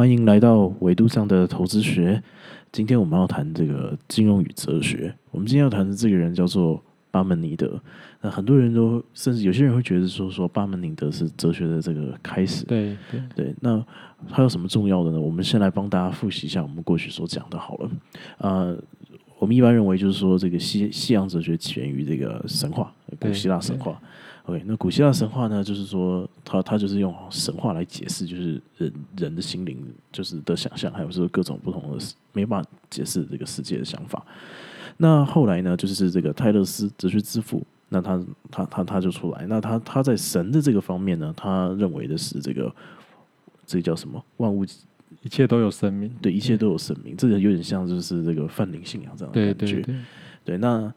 欢迎来到维度上的投资学。今天我们要谈这个金融与哲学。我们今天要谈的这个人叫做巴门尼德。那很多人都，甚至有些人会觉得说，说巴门尼德是哲学的这个开始。对对对，那他有什么重要的呢？我们先来帮大家复习一下我们过去所讲的。好了，呃，我们一般认为就是说，这个西西洋哲学起源于这个神话，古希腊神话。OK，那古希腊神话呢，就是说，他他就是用神话来解释，就是人人的心灵就是的想象，还有说各种不同的没办法解释这个世界的想法。那后来呢，就是这个泰勒斯哲学之父，那他他他他就出来，那他他在神的这个方面呢，他认为的是这个这个叫什么？万物一切都有生命，对，一切都有生命，这个有点像就是这个泛灵信仰这样的感觉，对，那。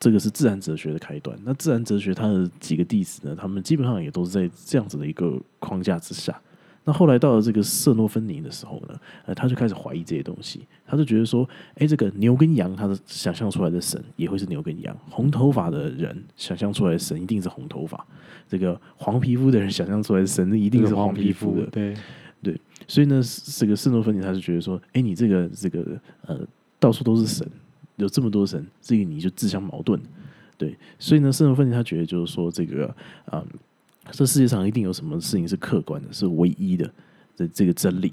这个是自然哲学的开端。那自然哲学它的几个弟子呢？他们基本上也都是在这样子的一个框架之下。那后来到了这个色诺芬尼的时候呢，呃，他就开始怀疑这些东西。他就觉得说，哎，这个牛跟羊，他的想象出来的神也会是牛跟羊。红头发的人想象出来的神一定是红头发。这个黄皮肤的人想象出来的神一定是黄皮肤的。对对，所以呢，这个色诺芬尼他就觉得说，哎，你这个这个呃，到处都是神。有这么多神，这个你就自相矛盾，对，所以呢，圣人分析他觉得就是说，这个啊，这世界上一定有什么事情是客观的，是唯一的这这个真理，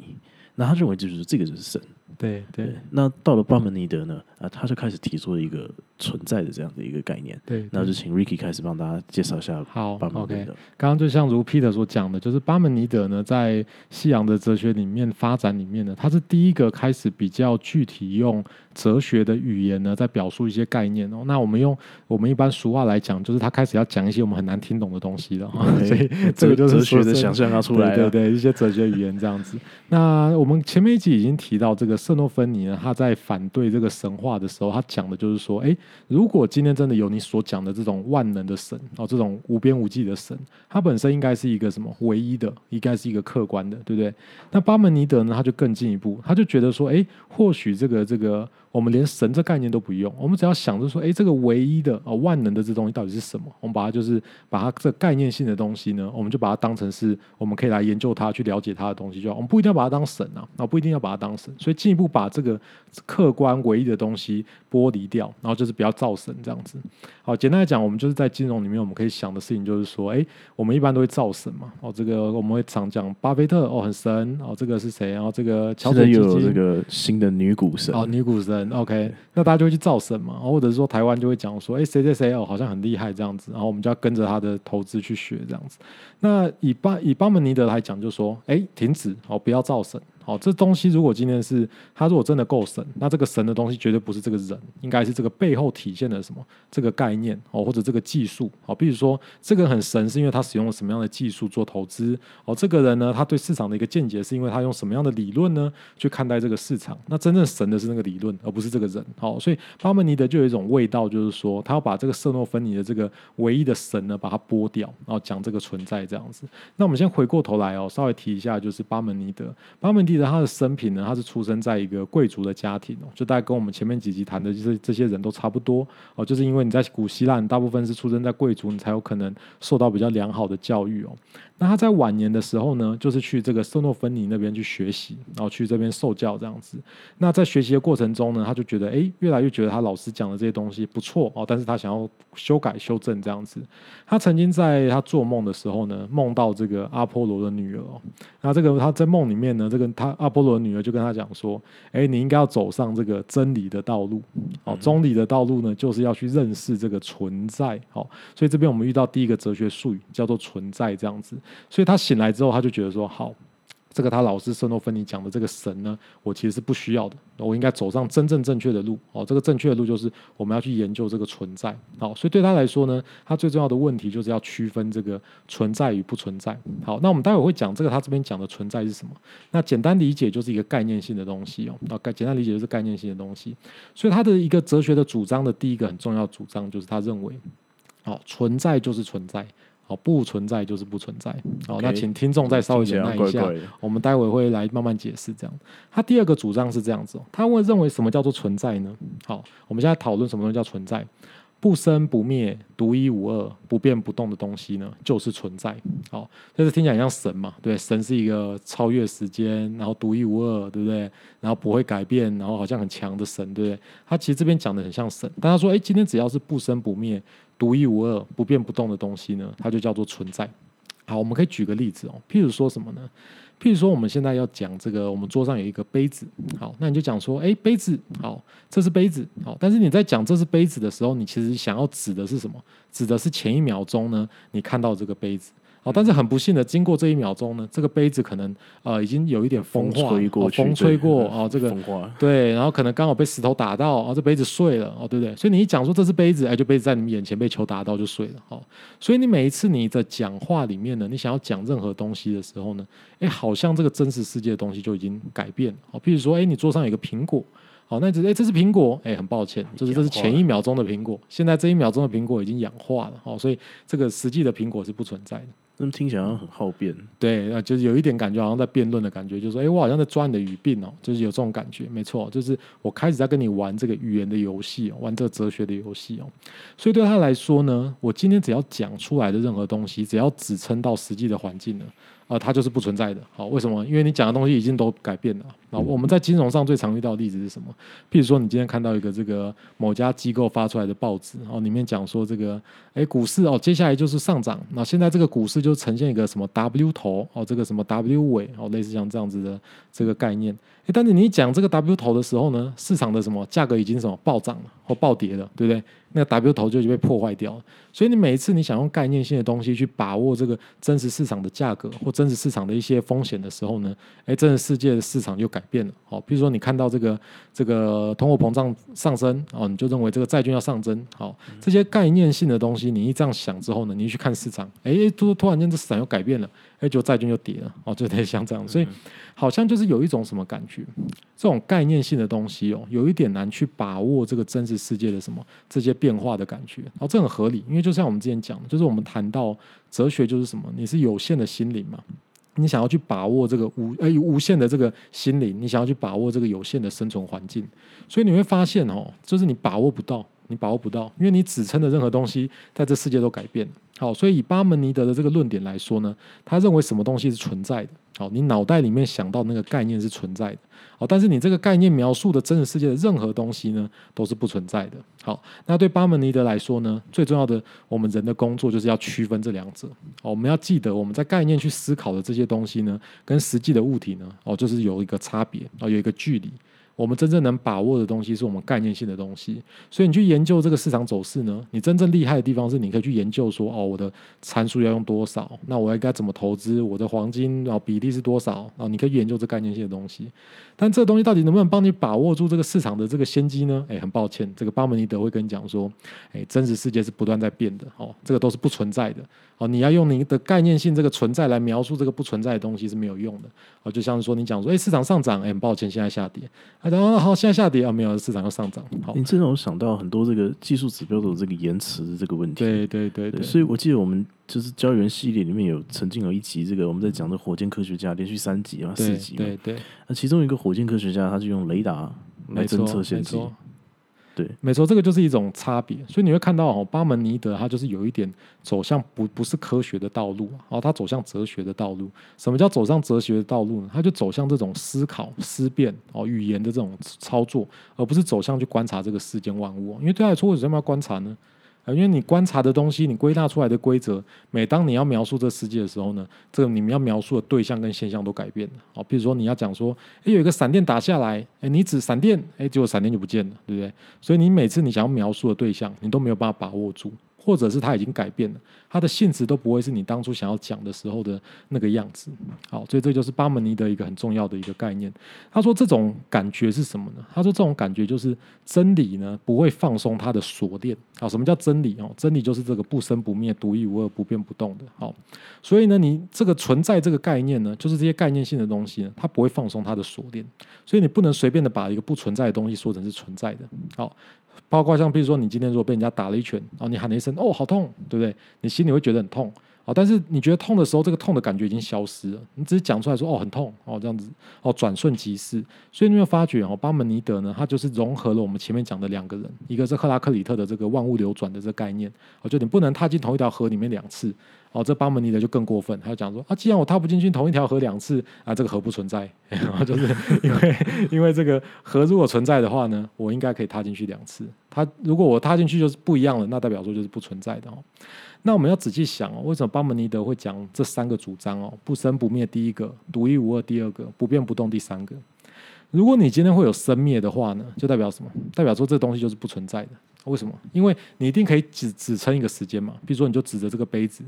那他认为就是这个就是神。对对，那到了巴门尼德呢？啊，他就开始提出了一个存在的这样的一个概念。对，那就请 Ricky 开始帮大家介绍一下。好，OK。刚刚就像如 Peter 所讲的，就是巴门尼德呢，在西洋的哲学里面发展里面呢，他是第一个开始比较具体用哲学的语言呢，在表述一些概念哦。那我们用我们一般俗话来讲，就是他开始要讲一些我们很难听懂的东西了。所以 这个就是哲学的想象要出来对对，一些哲学语言这样子。那我们前面一集已经提到这个。圣诺芬尼呢，他在反对这个神话的时候，他讲的就是说，哎，如果今天真的有你所讲的这种万能的神哦，这种无边无际的神，它本身应该是一个什么唯一的，应该是一个客观的，对不对？那巴门尼德呢，他就更进一步，他就觉得说，哎，或许这个这个。我们连神这概念都不用，我们只要想着说，哎，这个唯一的啊万能的这东西到底是什么？我们把它就是把它这概念性的东西呢，我们就把它当成是我们可以来研究它、去了解它的东西就好。我们不一定要把它当神啊，啊不一定要把它当神，所以进一步把这个客观唯一的东西剥离掉，然后就是不要造神这样子。好，简单来讲，我们就是在金融里面我们可以想的事情就是说，哎，我们一般都会造神嘛。哦，这个我们会常讲巴菲特哦很神哦，这个是谁？然后这个乔治有这个新的女股神哦，女股神。OK，那大家就会去造神嘛，或者是说台湾就会讲说，哎，谁谁谁哦，好像很厉害这样子，然后我们就要跟着他的投资去学这样子。那以巴以巴门尼德来讲，就说，哎，停止哦，不要造神。好，这东西如果今天是他如果真的够神，那这个神的东西绝对不是这个人，应该是这个背后体现的什么这个概念哦，或者这个技术哦。比如说这个很神，是因为他使用了什么样的技术做投资哦。这个人呢，他对市场的一个见解，是因为他用什么样的理论呢去看待这个市场？那真正神的是那个理论，而不是这个人。好，所以巴门尼德就有一种味道，就是说他要把这个色诺芬尼的这个唯一的神呢，把它剥掉，然后讲这个存在这样子。那我们先回过头来哦，稍微提一下，就是巴门尼德，巴门尼。记得他的生平呢，他是出生在一个贵族的家庭哦，就大概跟我们前面几集谈的就是这些人都差不多哦，就是因为你在古希腊，大部分是出生在贵族，你才有可能受到比较良好的教育哦。那他在晚年的时候呢，就是去这个色诺芬尼那边去学习，然后去这边受教这样子。那在学习的过程中呢，他就觉得哎，越来越觉得他老师讲的这些东西不错哦，但是他想要修改修正这样子。他曾经在他做梦的时候呢，梦到这个阿波罗的女儿。哦那这个他在梦里面呢，这个他阿波罗的女儿就跟他讲说，哎，你应该要走上这个真理的道路哦，真理的道路呢，就是要去认识这个存在。哦，所以这边我们遇到第一个哲学术语叫做存在这样子。所以他醒来之后，他就觉得说：“好，这个他老师圣诺芬尼讲的这个神呢，我其实是不需要的。我应该走上真正正确的路。哦，这个正确的路就是我们要去研究这个存在。好，所以对他来说呢，他最重要的问题就是要区分这个存在与不存在。好，那我们待会会讲这个他这边讲的存在是什么。那简单理解就是一个概念性的东西哦。那概简单理解就是概念性的东西。所以他的一个哲学的主张的第一个很重要主张就是他认为，哦，存在就是存在。”好，不存在就是不存在。好，那请听众再稍微忍耐一下，我们待会会来慢慢解释。这样，他第二个主张是这样子，他会认为什么叫做存在呢？好，我们现在讨论什么东西叫存在。不生不灭、独一无二、不变不动的东西呢，就是存在。好，就是听起来像神嘛，对，神是一个超越时间，然后独一无二，对不对？然后不会改变，然后好像很强的神，对不对？他其实这边讲的很像神，但他说，哎，今天只要是不生不灭、独一无二、不变不动的东西呢，它就叫做存在。好，我们可以举个例子哦，譬如说什么呢？譬如说，我们现在要讲这个，我们桌上有一个杯子，好，那你就讲说，哎，杯子，好，这是杯子，好，但是你在讲这是杯子的时候，你其实想要指的是什么？指的是前一秒钟呢，你看到这个杯子。哦，但是很不幸的，经过这一秒钟呢，这个杯子可能呃已经有一点风化，风吹过啊，这个对，然后可能刚好被石头打到，啊，这杯子碎了，哦，对不对？所以你一讲说这是杯子，哎，就杯子在你们眼前被球打到就碎了，哦，所以你每一次你的讲话里面呢，你想要讲任何东西的时候呢，哎，好像这个真实世界的东西就已经改变了，哦，譬如说，哎，你桌上有个苹果，好，那只哎这是苹果，哎，很抱歉，就是这是前一秒钟的苹果，现在这一秒钟的苹果已经氧化了，哦，所以这个实际的苹果是不存在的。那么听起来好像很好辩，对，啊，就是有一点感觉，好像在辩论的感觉，就是说，哎，我好像在抓你的语病哦，就是有这种感觉，没错，就是我开始在跟你玩这个语言的游戏，玩这个哲学的游戏哦。所以对他来说呢，我今天只要讲出来的任何东西，只要指称到实际的环境呢。啊，它就是不存在的。好，为什么？因为你讲的东西已经都改变了。那我们在金融上最常遇到的例子是什么？譬如说，你今天看到一个这个某家机构发出来的报纸，哦，里面讲说这个，哎，股市哦，接下来就是上涨。那现在这个股市就呈现一个什么 W 头哦，这个什么 W 尾哦，类似像这样子的这个概念。哎，但是你讲这个 W 头的时候呢，市场的什么价格已经什么暴涨了或暴跌了，对不对？那个 W 头就已经被破坏掉了，所以你每一次你想用概念性的东西去把握这个真实市场的价格或真实市场的一些风险的时候呢，哎，真实世界的市场就改变了。好，比如说你看到这个这个通货膨胀上升哦，你就认为这个债券要上升。好，这些概念性的东西，你一这样想之后呢，你去看市场，哎，突突然间这市场又改变了。哎，就债券又跌了哦，就得像这样，所以好像就是有一种什么感觉，这种概念性的东西哦，有一点难去把握这个真实世界的什么这些变化的感觉。哦，这很合理，因为就像我们之前讲的，就是我们谈到哲学就是什么，你是有限的心灵嘛，你想要去把握这个无哎无限的这个心灵，你想要去把握这个有限的生存环境，所以你会发现哦，就是你把握不到。你把握不到，因为你指称的任何东西，在这世界都改变了。好，所以以巴门尼德的这个论点来说呢，他认为什么东西是存在的。好，你脑袋里面想到那个概念是存在的。好，但是你这个概念描述的真实世界的任何东西呢，都是不存在的。好，那对巴门尼德来说呢，最重要的，我们人的工作就是要区分这两者。哦，我们要记得我们在概念去思考的这些东西呢，跟实际的物体呢，哦，就是有一个差别，哦，有一个距离。我们真正能把握的东西是我们概念性的东西，所以你去研究这个市场走势呢，你真正厉害的地方是你可以去研究说，哦，我的参数要用多少，那我应该怎么投资，我的黄金啊比例是多少啊？你可以研究这概念性的东西，但这个东西到底能不能帮你把握住这个市场的这个先机呢？哎，很抱歉，这个巴门尼德会跟你讲说，哎，真实世界是不断在变的，哦，这个都是不存在的。哦，你要用你的概念性这个存在来描述这个不存在的东西是没有用的。哦，就像是说你讲说，哎，市场上涨，哎，很抱歉，现在下跌。啊，然后好，现在下跌啊，没有，市场要上涨。好，你这让我想到很多这个技术指标的这个延迟的这个问题。对对对对。所以我记得我们就是胶原系列里面有曾经有一集，这个我们在讲的火箭科学家，连续三集啊，四集。对对。那其中一个火箭科学家，他就用雷达来侦测先机。对，没错，这个就是一种差别，所以你会看到哦，巴门尼德他就是有一点走向不不是科学的道路哦，他走向哲学的道路。什么叫走向哲学的道路呢？他就走向这种思考、思辨哦，语言的这种操作，而不是走向去观察这个世间万物。因为对他来说，为什么要观察呢？啊，因为你观察的东西，你归纳出来的规则，每当你要描述这世界的时候呢，这个你们要描述的对象跟现象都改变了。哦，比如说你要讲说，诶，有一个闪电打下来，诶，你指闪电，诶，结果闪电就不见了，对不对？所以你每次你想要描述的对象，你都没有办法把握住。或者是它已经改变了，它的性质都不会是你当初想要讲的时候的那个样子。好，所以这就是巴门尼的一个很重要的一个概念。他说这种感觉是什么呢？他说这种感觉就是真理呢不会放松它的锁链。好，什么叫真理哦？真理就是这个不生不灭、独一无二、不变不动的。好，所以呢，你这个存在这个概念呢，就是这些概念性的东西呢，它不会放松它的锁链。所以你不能随便的把一个不存在的东西说成是存在的。好。包括像比如说，你今天如果被人家打了一拳，然后你喊了一声“哦，好痛”，对不对？你心里会觉得很痛好，但是你觉得痛的时候，这个痛的感觉已经消失了，你只是讲出来说哦很痛哦这样子哦转瞬即逝。所以你有没有发觉哦，巴门尼德呢，他就是融合了我们前面讲的两个人，一个是克拉克里特的这个万物流转的这个概念，我觉得你不能踏进同一条河里面两次。哦，这巴门尼德就更过分，他就讲说啊，既然我踏不进去同一条河两次啊，这个河不存在，就是因为因为这个河如果存在的话呢，我应该可以踏进去两次。他如果我踏进去就是不一样了，那代表说就是不存在的哦。那我们要仔细想哦，为什么巴门尼德会讲这三个主张哦？不生不灭，第一个；独一无二，第二个；不变不动，第三个。如果你今天会有生灭的话呢，就代表什么？代表说这东西就是不存在的。为什么？因为你一定可以只只称一个时间嘛。比如说，你就指着这个杯子。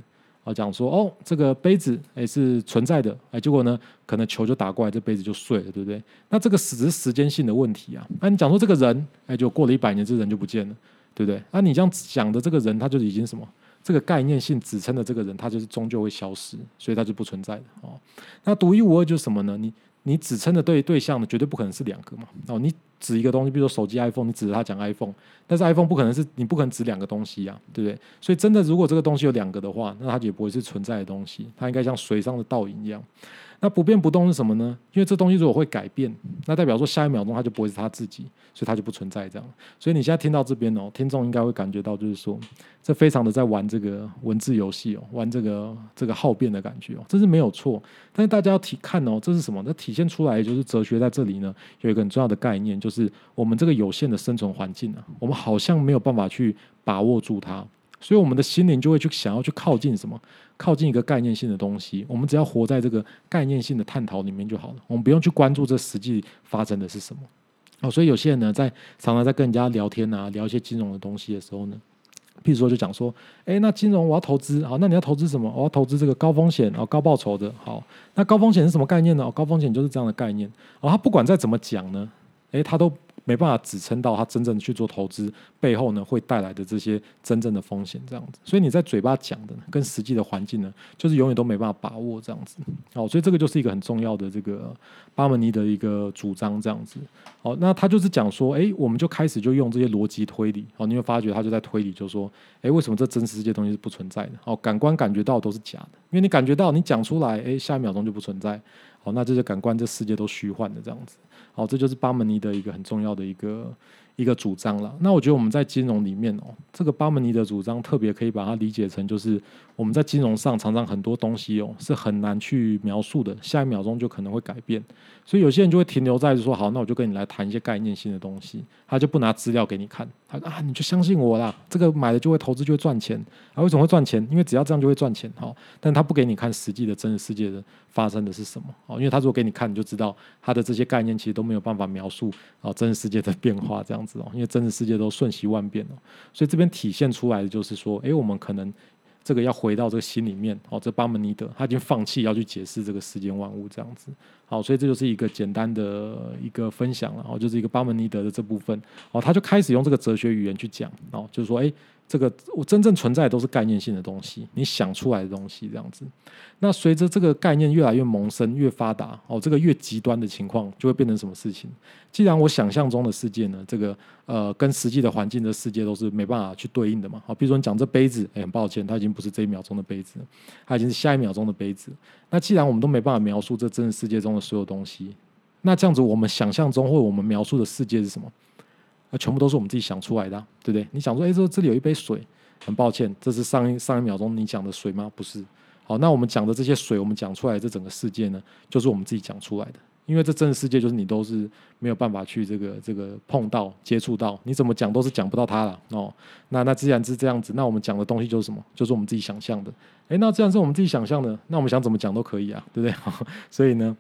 啊，讲说哦，这个杯子哎是存在的，哎，结果呢，可能球就打过来，这杯子就碎了，对不对？那这个只是时间性的问题啊。那你讲说这个人，哎，就过了一百年，这人就不见了，对不对？那你这样讲的这个人，他就已经什么？这个概念性指称的这个人，他就是终究会消失，所以他就不存在的哦。那独一无二就是什么呢？你你指称的对对象呢，绝对不可能是两个嘛。哦，你指一个东西，比如说手机 iPhone，你指着它讲 iPhone，但是 iPhone 不可能是你不可能指两个东西呀，对不对？所以真的，如果这个东西有两个的话，那它也不会是存在的东西，它应该像水上的倒影一样。那不变不动是什么呢？因为这东西如果会改变，那代表说下一秒钟它就不会是它自己，所以它就不存在这样。所以你现在听到这边哦，听众应该会感觉到就是说，这非常的在玩这个文字游戏哦，玩这个这个好变的感觉哦，这是没有错。但是大家要体看哦，这是什么？那体现出来就是哲学在这里呢，有一个很重要的概念，就就是我们这个有限的生存环境啊，我们好像没有办法去把握住它。所以我们的心灵就会去想要去靠近什么？靠近一个概念性的东西。我们只要活在这个概念性的探讨里面就好了。我们不用去关注这实际发生的是什么。哦，所以有些人呢，在常常在跟人家聊天啊，聊一些金融的东西的时候呢，譬如说就讲说，哎，那金融我要投资，好，那你要投资什么？我要投资这个高风险、哦高报酬的。好，那高风险是什么概念呢？高风险就是这样的概念。哦，他不管再怎么讲呢，哎，他都。没办法支撑到他真正去做投资背后呢，会带来的这些真正的风险这样子。所以你在嘴巴讲的跟实际的环境呢，就是永远都没办法把握这样子。好，所以这个就是一个很重要的这个巴门尼的一个主张这样子。好，那他就是讲说，哎，我们就开始就用这些逻辑推理。好，你会发觉他就在推理，就说，哎，为什么这真实世界东西是不存在的？哦，感官感觉到都是假的，因为你感觉到你讲出来，哎，下一秒钟就不存在。好，那这些感官这世界都虚幻的这样子。好，这就是巴门尼的一个很重要的一个一个主张了。那我觉得我们在金融里面哦，这个巴门尼的主张特别可以把它理解成，就是我们在金融上常常很多东西哦是很难去描述的，下一秒钟就可能会改变。所以有些人就会停留在说，好，那我就跟你来谈一些概念性的东西，他就不拿资料给你看，他啊，你就相信我啦，这个买了就会投资就会赚钱啊？为什么会赚钱？因为只要这样就会赚钱，好，但他不给你看实际的真实世界的发生的是什么，哦，因为他如果给你看，你就知道他的这些概念其实都没有办法描述哦真实世界的变化这样因为真实世界都瞬息万变哦，所以这边体现出来的就是说，哎，我们可能。这个要回到这个心里面哦，这巴门尼德他已经放弃要去解释这个世间万物这样子，好，所以这就是一个简单的一个分享了哦，就是一个巴门尼德的这部分哦，他就开始用这个哲学语言去讲哦，就是说，哎。这个我真正存在都是概念性的东西，你想出来的东西这样子。那随着这个概念越来越萌生、越发达，哦，这个越极端的情况就会变成什么事情？既然我想象中的世界呢，这个呃跟实际的环境的世界都是没办法去对应的嘛。好，比如说你讲这杯子，哎，很抱歉，它已经不是这一秒钟的杯子，它已经是下一秒钟的杯子。那既然我们都没办法描述这真实世界中的所有东西，那这样子我们想象中或我们描述的世界是什么？那全部都是我们自己想出来的，对不对？你想说，哎，这这里有一杯水，很抱歉，这是上一上一秒钟你讲的水吗？不是。好，那我们讲的这些水，我们讲出来这整个世界呢，就是我们自己讲出来的。因为这真实世界就是你都是没有办法去这个这个碰到接触到，你怎么讲都是讲不到它了哦。那那既然是这样子，那我们讲的东西就是什么？就是我们自己想象的。哎，那既然是我们自己想象的，那我们想怎么讲都可以啊，对不对？所以呢。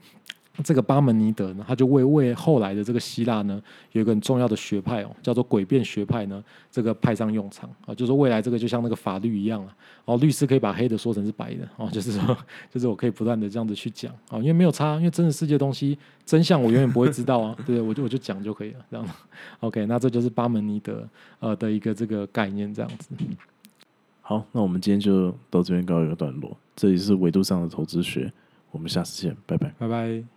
这个巴门尼德呢，他就为为后来的这个希腊呢，有一个很重要的学派哦，叫做诡辩学派呢，这个派上用场啊，就是未来这个就像那个法律一样啊，哦，律师可以把黑的说成是白的哦，就是说，就是我可以不断的这样子去讲啊，因为没有差，因为真实世界东西真相我永远不会知道啊，对？我就我就讲就可以了，这样。OK，那这就是巴门尼德呃的一个这个概念，这样子。好，那我们今天就到这边告一个段落。这里是维度上的投资学，我们下次见，拜拜，拜拜。